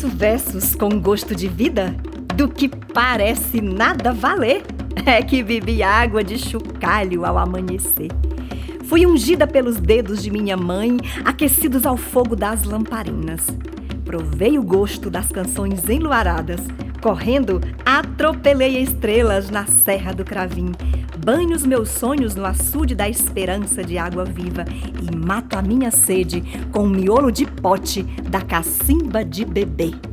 versos com gosto de vida, do que parece nada valer, é que bebi água de chocalho ao amanhecer. Fui ungida pelos dedos de minha mãe, aquecidos ao fogo das lamparinas. Provei o gosto das canções enluaradas. Correndo, atropelei estrelas na Serra do Cravim. Banho os meus sonhos no açude da esperança de água viva e mato a minha sede com o miolo de pote da cacimba de bebê.